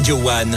Radio One,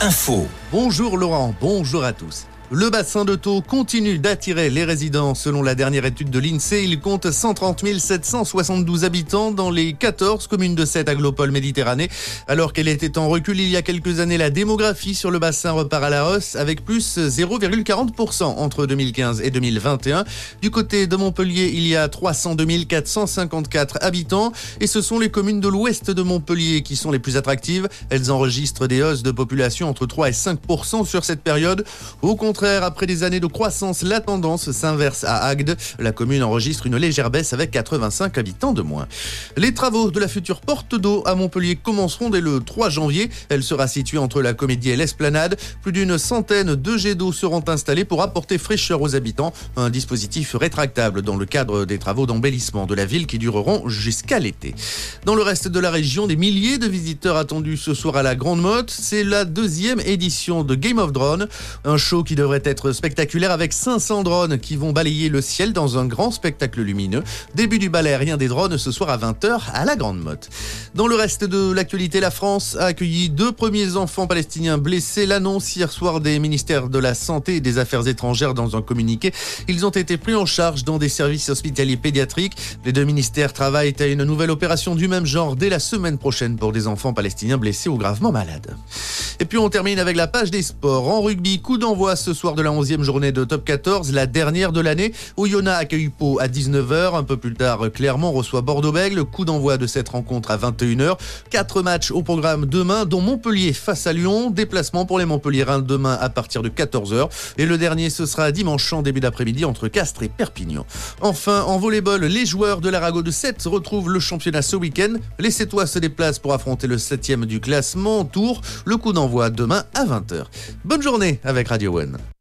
info. Bonjour Laurent, bonjour à tous. Le bassin de Thau continue d'attirer les résidents. Selon la dernière étude de l'INSEE, il compte 130 772 habitants dans les 14 communes de cette aglopole Méditerranée. Alors qu'elle était en recul il y a quelques années, la démographie sur le bassin repart à la hausse avec plus 0,40% entre 2015 et 2021. Du côté de Montpellier, il y a 302 454 habitants et ce sont les communes de l'ouest de Montpellier qui sont les plus attractives. Elles enregistrent des hausses de population entre 3 et 5% sur cette période. Après des années de croissance, la tendance s'inverse à Agde. La commune enregistre une légère baisse avec 85 habitants de moins. Les travaux de la future porte d'eau à Montpellier commenceront dès le 3 janvier. Elle sera située entre la comédie et l'esplanade. Plus d'une centaine de jets d'eau seront installés pour apporter fraîcheur aux habitants. Un dispositif rétractable dans le cadre des travaux d'embellissement de la ville qui dureront jusqu'à l'été. Dans le reste de la région, des milliers de visiteurs attendus ce soir à la Grande Motte. C'est la deuxième édition de Game of Drone, un show qui devrait être spectaculaire avec 500 drones qui vont balayer le ciel dans un grand spectacle lumineux. Début du balai aérien des drones ce soir à 20h à la Grande Motte. Dans le reste de l'actualité, la France a accueilli deux premiers enfants palestiniens blessés. L'annonce hier soir des ministères de la Santé et des Affaires étrangères dans un communiqué. Ils ont été pris en charge dans des services hospitaliers pédiatriques. Les deux ministères travaillent à une nouvelle opération du même genre dès la semaine prochaine pour des enfants palestiniens blessés ou gravement malades. Et puis on termine avec la page des sports. En rugby, coup d'envoi ce soir de la 11e journée de top 14, la dernière de l'année. Oyonnax accueille Pau à 19h. Un peu plus tard, Clermont reçoit Bordeaux-Bègles. Coup d'envoi de cette rencontre à 21h. Quatre matchs au programme demain, dont Montpellier face à Lyon. Déplacement pour les Montpelliérains demain à partir de 14h. Et le dernier, ce sera dimanche en début d'après-midi entre Castres et Perpignan. Enfin, en volleyball, les joueurs de l'Arago de 7 retrouvent le championnat ce week-end. Les Sétois se déplacent pour affronter le 7e du classement. Tour. Le coup d'envoi demain à 20h. Bonne journée avec Radio One.